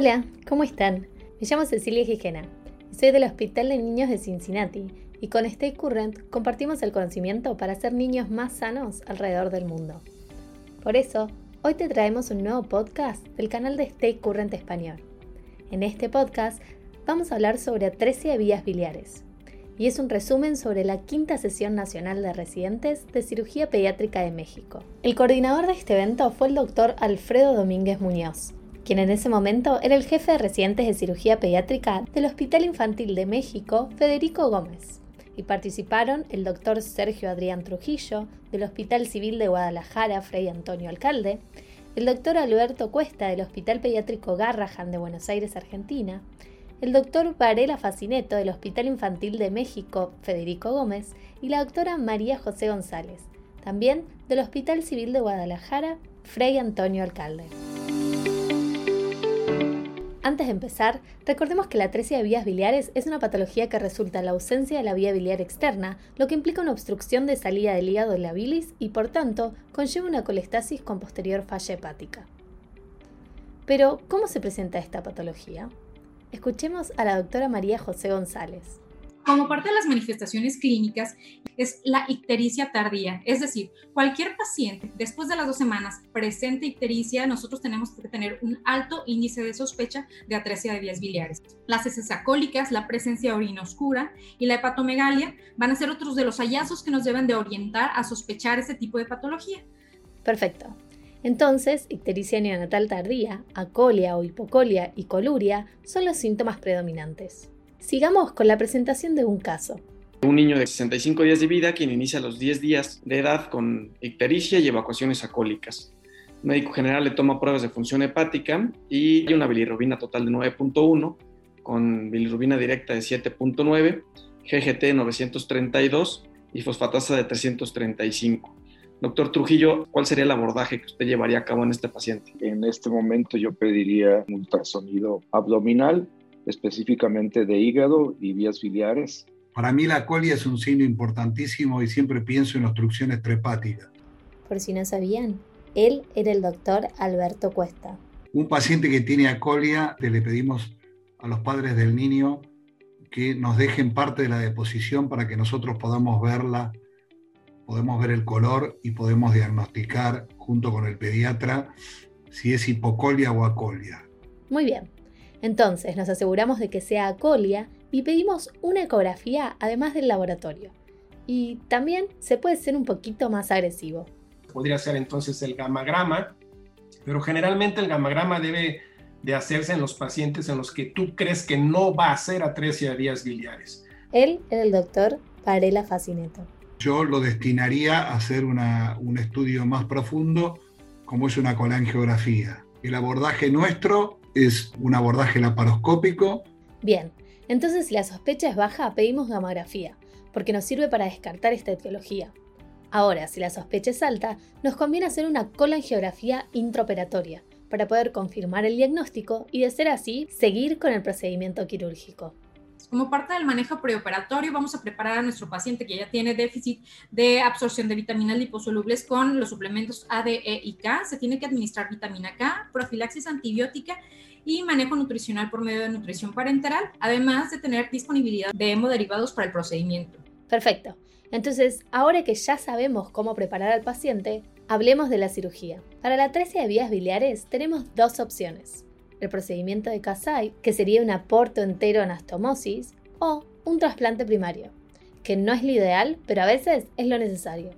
Hola, ¿cómo están? Me llamo Cecilia Gijena soy del Hospital de Niños de Cincinnati y con Stay Current compartimos el conocimiento para hacer niños más sanos alrededor del mundo. Por eso, hoy te traemos un nuevo podcast del canal de Stay Current Español. En este podcast vamos a hablar sobre atresia de vías biliares y es un resumen sobre la quinta sesión nacional de residentes de cirugía pediátrica de México. El coordinador de este evento fue el doctor Alfredo Domínguez Muñoz, quien en ese momento era el jefe de residentes de cirugía pediátrica del Hospital Infantil de México, Federico Gómez y participaron el doctor Sergio Adrián Trujillo, del Hospital Civil de Guadalajara, Frei Antonio Alcalde, el doctor Alberto Cuesta, del Hospital Pediátrico Garrahan de Buenos Aires, Argentina, el doctor Varela Facineto, del Hospital Infantil de México, Federico Gómez, y la doctora María José González, también del Hospital Civil de Guadalajara, Frei Antonio Alcalde. Antes de empezar, recordemos que la atresia de vías biliares es una patología que resulta en la ausencia de la vía biliar externa, lo que implica una obstrucción de salida del hígado de la bilis y, por tanto, conlleva una colestasis con posterior falla hepática. Pero, ¿cómo se presenta esta patología? Escuchemos a la doctora María José González. Como parte de las manifestaciones clínicas es la ictericia tardía, es decir, cualquier paciente después de las dos semanas presente ictericia, nosotros tenemos que tener un alto índice de sospecha de atresia de vías biliares. Las heces acólicas, la presencia de orina oscura y la hepatomegalia van a ser otros de los hallazgos que nos deben de orientar a sospechar ese tipo de patología. Perfecto. Entonces, ictericia neonatal tardía, acolia o hipocolia y coluria son los síntomas predominantes. Sigamos con la presentación de un caso. Un niño de 65 días de vida quien inicia a los 10 días de edad con ictericia y evacuaciones acólicas. El médico general le toma pruebas de función hepática y hay una bilirrubina total de 9.1 con bilirrubina directa de 7.9, GGT 932 y fosfatasa de 335. Doctor Trujillo, ¿cuál sería el abordaje que usted llevaría a cabo en este paciente? En este momento yo pediría un ultrasonido abdominal específicamente de hígado y vías biliares. Para mí la colia es un signo importantísimo y siempre pienso en obstrucciones trepáticas. Por si no sabían, él era el doctor Alberto Cuesta. Un paciente que tiene acolia, le pedimos a los padres del niño que nos dejen parte de la deposición para que nosotros podamos verla, podemos ver el color y podemos diagnosticar junto con el pediatra si es hipocolia o acolia. Muy bien, entonces nos aseguramos de que sea acolia y pedimos una ecografía además del laboratorio. Y también se puede ser un poquito más agresivo. Podría ser entonces el gamagrama, pero generalmente el gamagrama debe de hacerse en los pacientes en los que tú crees que no va a ser atresia de vías biliares. Él era el doctor Varela Facineto. Yo lo destinaría a hacer un estudio más profundo, como es una colangiografía. El abordaje nuestro es un abordaje laparoscópico. Bien, entonces si la sospecha es baja, pedimos gamografía, porque nos sirve para descartar esta etiología. Ahora, si la sospecha es alta, nos conviene hacer una colangiografía intraoperatoria para poder confirmar el diagnóstico y, de ser así, seguir con el procedimiento quirúrgico. Como parte del manejo preoperatorio, vamos a preparar a nuestro paciente que ya tiene déficit de absorción de vitaminas liposolubles con los suplementos A, D, E y K. Se tiene que administrar vitamina K, profilaxis antibiótica y manejo nutricional por medio de nutrición parenteral, además de tener disponibilidad de hemoderivados para el procedimiento. Perfecto. Entonces, ahora que ya sabemos cómo preparar al paciente, hablemos de la cirugía. Para la atresia de vías biliares tenemos dos opciones el procedimiento de Kasai, que sería un aporto entero anastomosis, o un trasplante primario, que no es lo ideal, pero a veces es lo necesario.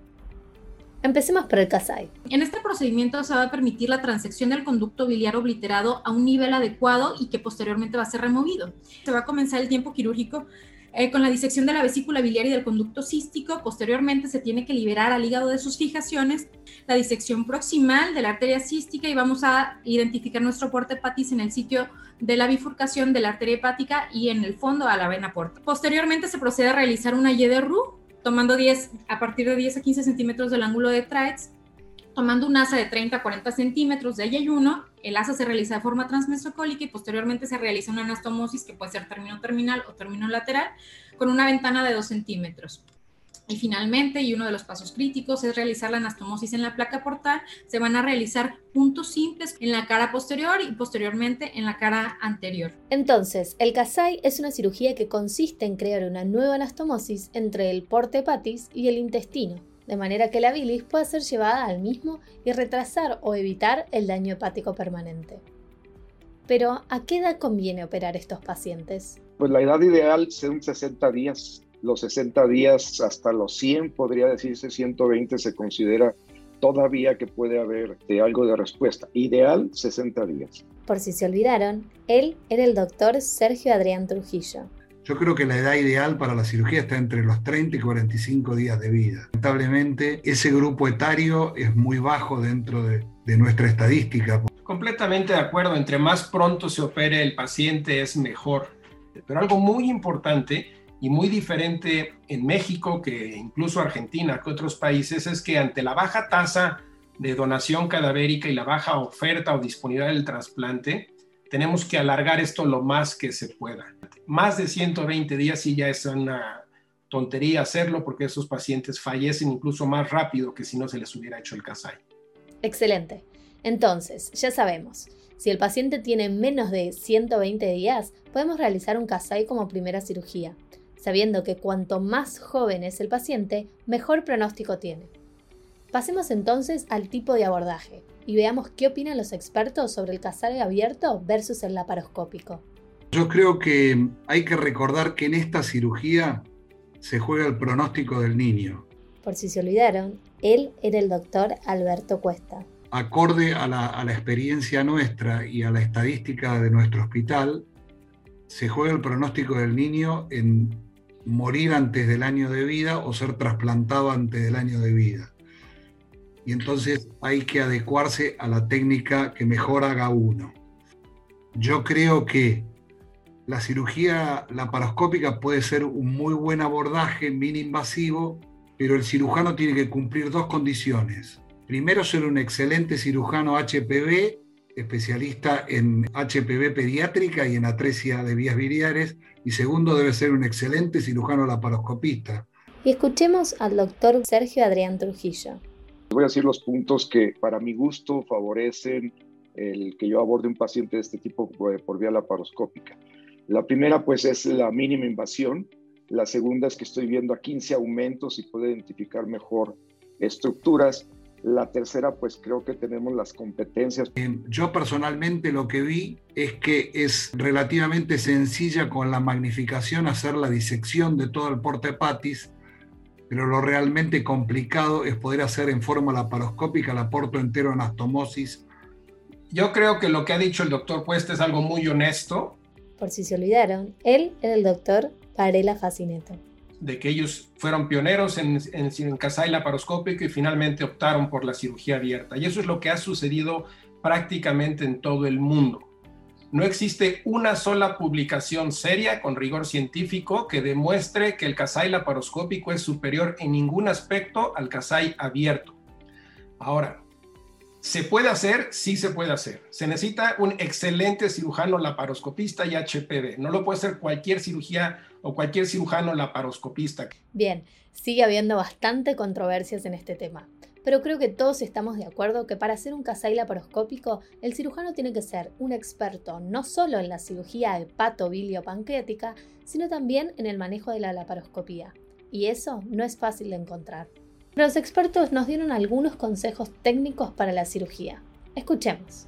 Empecemos por el Kasai. En este procedimiento se va a permitir la transección del conducto biliar obliterado a un nivel adecuado y que posteriormente va a ser removido. Se va a comenzar el tiempo quirúrgico eh, con la disección de la vesícula biliar y del conducto cístico. Posteriormente se tiene que liberar al hígado de sus fijaciones, la disección proximal de la arteria cística y vamos a identificar nuestro porte hepatis en el sitio de la bifurcación de la arteria hepática y en el fondo a la vena porta. Posteriormente se procede a realizar una Y de Roux, tomando 10 a partir de 10 a 15 centímetros del ángulo de Traetz tomando un asa de 30 a 40 centímetros de ayuno, el asa se realiza de forma transmesocólica y posteriormente se realiza una anastomosis que puede ser término terminal o término lateral con una ventana de 2 centímetros. Y finalmente, y uno de los pasos críticos es realizar la anastomosis en la placa portal. Se van a realizar puntos simples en la cara posterior y posteriormente en la cara anterior. Entonces, el CASAI es una cirugía que consiste en crear una nueva anastomosis entre el porte hepatis y el intestino, de manera que la bilis pueda ser llevada al mismo y retrasar o evitar el daño hepático permanente. Pero, ¿a qué edad conviene operar estos pacientes? Pues la edad ideal son 60 días. Los 60 días hasta los 100, podría decirse 120, se considera todavía que puede haber de algo de respuesta. Ideal, 60 días. Por si se olvidaron, él era el doctor Sergio Adrián Trujillo. Yo creo que la edad ideal para la cirugía está entre los 30 y 45 días de vida. Lamentablemente, ese grupo etario es muy bajo dentro de, de nuestra estadística. Completamente de acuerdo, entre más pronto se opere el paciente es mejor. Pero algo muy importante y muy diferente en México que incluso Argentina, que otros países, es que ante la baja tasa de donación cadavérica y la baja oferta o disponibilidad del trasplante, tenemos que alargar esto lo más que se pueda. Más de 120 días sí ya es una tontería hacerlo porque esos pacientes fallecen incluso más rápido que si no se les hubiera hecho el CASAI. Excelente. Entonces, ya sabemos, si el paciente tiene menos de 120 días, podemos realizar un CASAI como primera cirugía, sabiendo que cuanto más joven es el paciente, mejor pronóstico tiene. Pasemos entonces al tipo de abordaje y veamos qué opinan los expertos sobre el CASAI abierto versus el laparoscópico. Yo creo que hay que recordar que en esta cirugía se juega el pronóstico del niño. Por si se olvidaron, él era el doctor Alberto Cuesta, acorde a la, a la, experiencia nuestra y a la estadística de nuestro hospital, se juega el pronóstico del niño en morir antes del año de vida o ser trasplantado antes del año de vida. Y entonces hay que adecuarse a la técnica que mejor haga uno. Yo creo que la cirugía laparoscópica puede ser un muy buen abordaje, mini invasivo, pero el cirujano tiene que cumplir dos condiciones primero ser un excelente cirujano HPV, especialista en HPV pediátrica y en atresia de vías biliares, y segundo debe ser un excelente cirujano laparoscopista. Y escuchemos al doctor Sergio Adrián Trujillo. Voy a decir los puntos que para mi gusto favorecen el que yo aborde un paciente de este tipo por vía laparoscópica. La primera pues es la mínima invasión, la segunda es que estoy viendo a 15 aumentos y puedo identificar mejor estructuras la tercera, pues creo que tenemos las competencias. Yo personalmente lo que vi es que es relativamente sencilla con la magnificación hacer la disección de todo el porte hepatis, pero lo realmente complicado es poder hacer en forma laparoscópica el aporto entero anastomosis. Yo creo que lo que ha dicho el doctor Puesta es algo muy honesto. Por si se olvidaron, él era el doctor Varela Facineto de que ellos fueron pioneros en, en, en laparoscópico y finalmente optaron por la cirugía abierta. Y eso es lo que ha sucedido prácticamente en todo el mundo. No existe una sola publicación seria con rigor científico que demuestre que el Casai laparoscópico es superior en ningún aspecto al Casai abierto. Ahora, ¿Se puede hacer? Sí se puede hacer. Se necesita un excelente cirujano laparoscopista y HPV. No lo puede hacer cualquier cirugía o cualquier cirujano laparoscopista. Bien, sigue habiendo bastante controversias en este tema. Pero creo que todos estamos de acuerdo que para hacer un CASAI laparoscópico, el cirujano tiene que ser un experto no solo en la cirugía hepato-bilio-pancreática, sino también en el manejo de la laparoscopía. Y eso no es fácil de encontrar. Los expertos nos dieron algunos consejos técnicos para la cirugía. Escuchemos.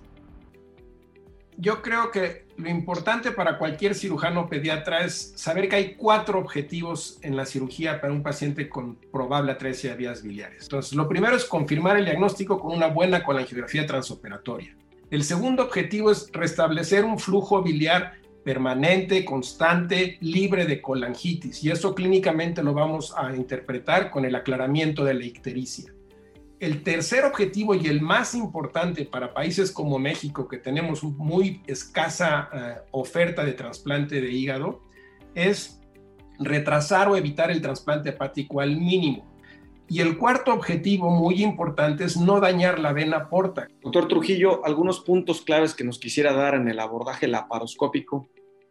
Yo creo que lo importante para cualquier cirujano pediatra es saber que hay cuatro objetivos en la cirugía para un paciente con probable atresia de vías biliares. Entonces, lo primero es confirmar el diagnóstico con una buena colangiografía transoperatoria. El segundo objetivo es restablecer un flujo biliar permanente, constante, libre de colangitis. Y eso clínicamente lo vamos a interpretar con el aclaramiento de la ictericia. El tercer objetivo y el más importante para países como México, que tenemos muy escasa uh, oferta de trasplante de hígado, es retrasar o evitar el trasplante hepático al mínimo. Y el cuarto objetivo muy importante es no dañar la vena porta. Doctor Trujillo, algunos puntos claves que nos quisiera dar en el abordaje laparoscópico.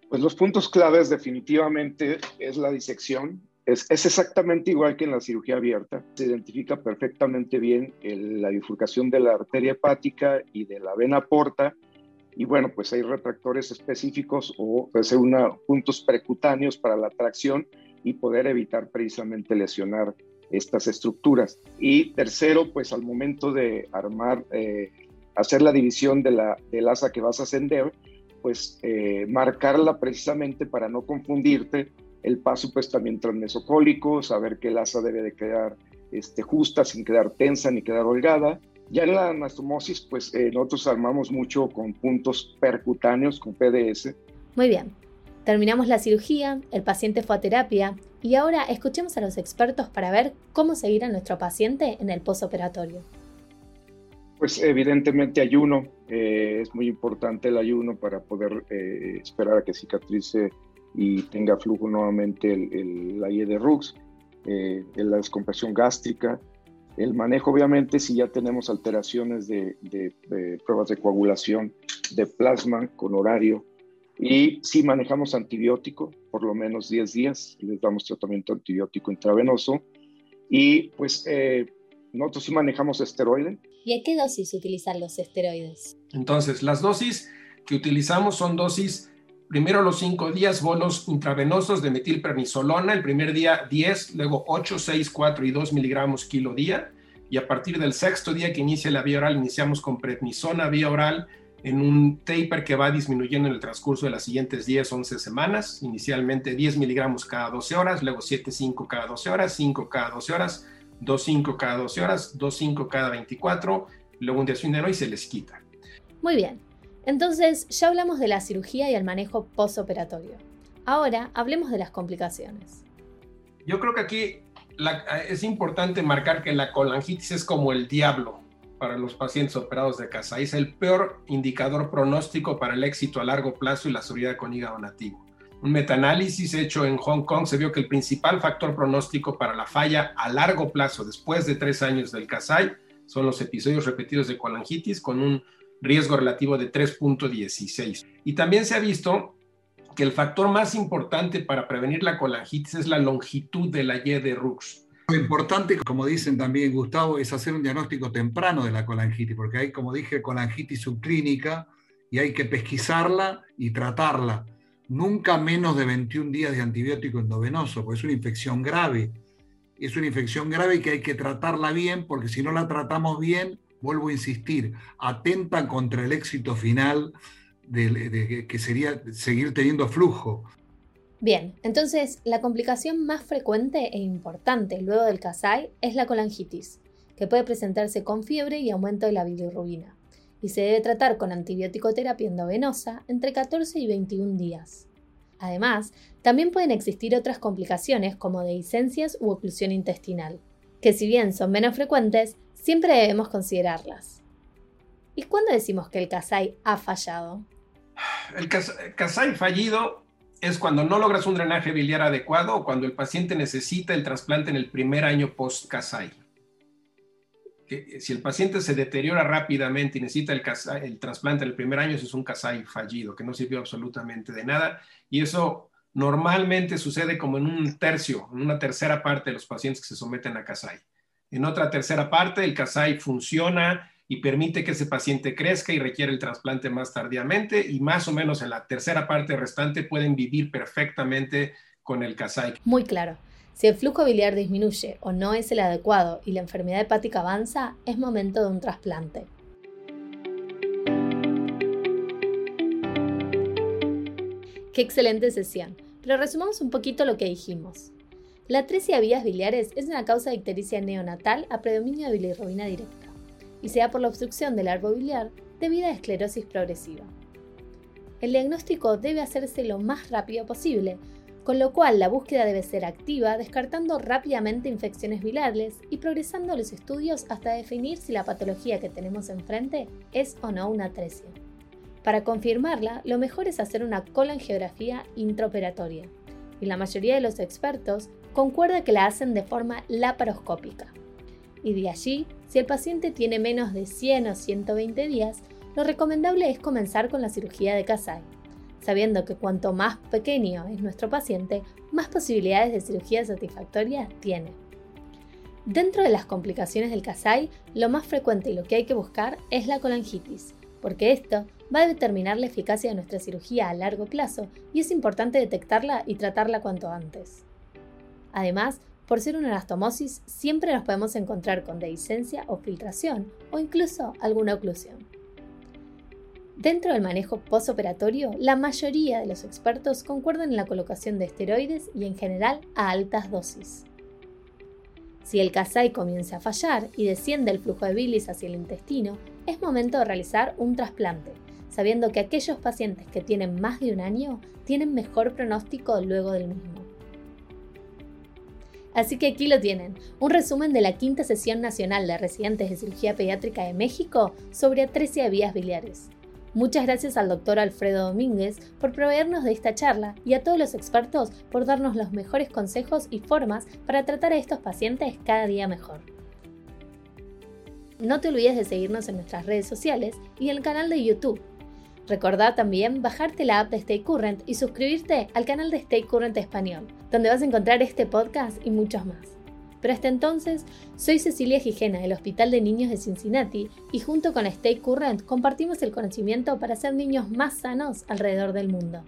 Pues los puntos claves definitivamente es la disección. Es, exactamente igual que en la cirugía abierta. Se identifica perfectamente bien la bifurcación de la arteria hepática y de la vena porta. Y bueno, pues hay retractores específicos o puede ser una, puntos precutáneos para la tracción y poder evitar precisamente lesionar estas estructuras. Y tercero, pues al momento de armar, eh, hacer la división de la, del asa que vas a ascender, pues eh, marcarla precisamente para no confundirte el paso pues también transmesocólico, saber que el asa debe de quedar este, justa, sin quedar tensa ni quedar holgada. Ya en la anastomosis, pues eh, nosotros armamos mucho con puntos percutáneos, con PDS. Muy bien. Terminamos la cirugía, el paciente fue a terapia y ahora escuchemos a los expertos para ver cómo seguir a nuestro paciente en el posoperatorio. Pues evidentemente ayuno, eh, es muy importante el ayuno para poder eh, esperar a que cicatrice y tenga flujo nuevamente el, la IE de RUX, eh, la descompresión gástrica, el manejo obviamente si ya tenemos alteraciones de, pruebas de coagulación de plasma con horario y si manejamos antibiótico por lo menos 10 días, les damos tratamiento antibiótico intravenoso y pues eh, nosotros sí manejamos esteroide. ¿Y a qué dosis utilizar los esteroides? Entonces, las dosis que utilizamos son dosis primero los cinco días bolos intravenosos de metilprednisolona, el primer día 10, luego 8, 6, 4 y 2 miligramos kilo día, y a partir del sexto día que inicia la vía oral, iniciamos con prednisona vía oral en un taper que va disminuyendo en el transcurso de las siguientes 10, 11 semanas, inicialmente 10 miligramos cada 12 horas, luego 7, 5 cada 12 horas, 5 cada 12 horas, 2, 5 cada 12 horas, 2, 5 cada 24, luego un día y se les quita. Muy bien, entonces, ya hablamos de la cirugía y el manejo postoperatorio. Ahora hablemos de las complicaciones. Yo creo que aquí es importante marcar que la colangitis es como el diablo para los pacientes operados de casa. Es el peor indicador pronóstico para el éxito a largo plazo y la seguridad con hígado nativo. Un metaanálisis hecho en Hong Kong se vio que el principal factor pronóstico para la falla a largo plazo después de tres años del CASAI son los episodios repetidos de colangitis con un riesgo relativo de 3.16. Y también se ha visto que el factor más importante para prevenir la colangitis es la longitud de la Y de Rux. Lo importante, como dicen también Gustavo, es hacer un diagnóstico temprano de la colangitis, porque hay, como dije, colangitis subclínica y hay que pesquisarla y tratarla. Nunca menos de 21 días de antibiótico endovenoso, porque es una infección grave. Es una infección grave que hay que tratarla bien, porque si no la tratamos bien, vuelvo a insistir, atentan contra el éxito final de, que sería seguir teniendo flujo. Bien, entonces la complicación más frecuente e importante luego del CASAI es la colangitis, que puede presentarse con fiebre y aumento de la bilirrubina, y se debe tratar con antibiótico terapia endovenosa entre 14 y 21 días. Además, también pueden existir otras complicaciones como dehiscencias u oclusión intestinal, que si bien son menos frecuentes, siempre debemos considerarlas. ¿Y cuándo decimos que el CASAI ha fallado? El CASAI fallido es cuando no logras un drenaje biliar adecuado o cuando el paciente necesita el trasplante en el primer año post-CASAI. Si el paciente se deteriora rápidamente y necesita el, el trasplante en el primer año, eso es un CASAI fallido, que no sirvió absolutamente de nada. Y eso normalmente sucede como en un tercio, en una tercera parte de los pacientes que se someten a CASAI. En otra tercera parte, el CASAI funciona y permite que ese paciente crezca y requiere el trasplante más tardíamente y más o menos en la tercera parte restante pueden vivir perfectamente con el CASAI. Muy claro. Si el flujo biliar disminuye o no es el adecuado y la enfermedad hepática avanza, es momento de un trasplante. Qué excelente sesión, pero resumamos un poquito lo que dijimos. La atresia de vías biliares es una causa de ictericia neonatal a predominio de bilirrubina directa y se da por la obstrucción del árbol biliar debido a esclerosis progresiva. El diagnóstico debe hacerse lo más rápido posible, con lo cual la búsqueda debe ser activa, descartando rápidamente infecciones biliares y progresando los estudios hasta definir si la patología que tenemos enfrente es o no una atresia. Para confirmarla, lo mejor es hacer una colangiografía intraoperatoria, y la mayoría de los expertos concuerda que la hacen de forma laparoscópica. Y de allí, si el paciente tiene menos de 100 o 120 días, lo recomendable es comenzar con la cirugía de Kasai. sabiendo que cuanto más pequeño es nuestro paciente, más posibilidades de cirugía satisfactoria tiene. Dentro de las complicaciones del CASAI, lo más frecuente y lo que hay que buscar es la colangitis, porque esto va a determinar la eficacia de nuestra cirugía a largo plazo y es importante detectarla y tratarla cuanto antes. Además, por ser una anastomosis, siempre nos podemos encontrar con dehiscencia o filtración o incluso alguna oclusión. Dentro del manejo postoperatorio, la mayoría de los expertos concuerdan en la colocación de esteroides y en general a altas dosis. Si el CASAI comienza a fallar y desciende el flujo de bilis hacia el intestino, es momento de realizar un trasplante, sabiendo que aquellos pacientes que tienen más de un año tienen mejor pronóstico luego del mismo. Así que aquí lo tienen, un resumen de la quinta sesión nacional de residentes de cirugía pediátrica de México sobre atresia de vías biliares. Muchas gracias al doctor Alfredo Domínguez por proveernos de esta charla y a todos los expertos por darnos los mejores consejos y formas para tratar a estos pacientes cada día mejor. No te olvides de seguirnos en nuestras redes sociales y el canal de YouTube. Recordá también bajarte la app de Stay Current y suscribirte al canal de Stay Current Español, donde vas a encontrar este podcast y muchos más. Pero hasta entonces, soy Cecilia Gijena del Hospital de Niños de Cincinnati y junto con Stay Current compartimos el conocimiento para ser niños más sanos alrededor del mundo.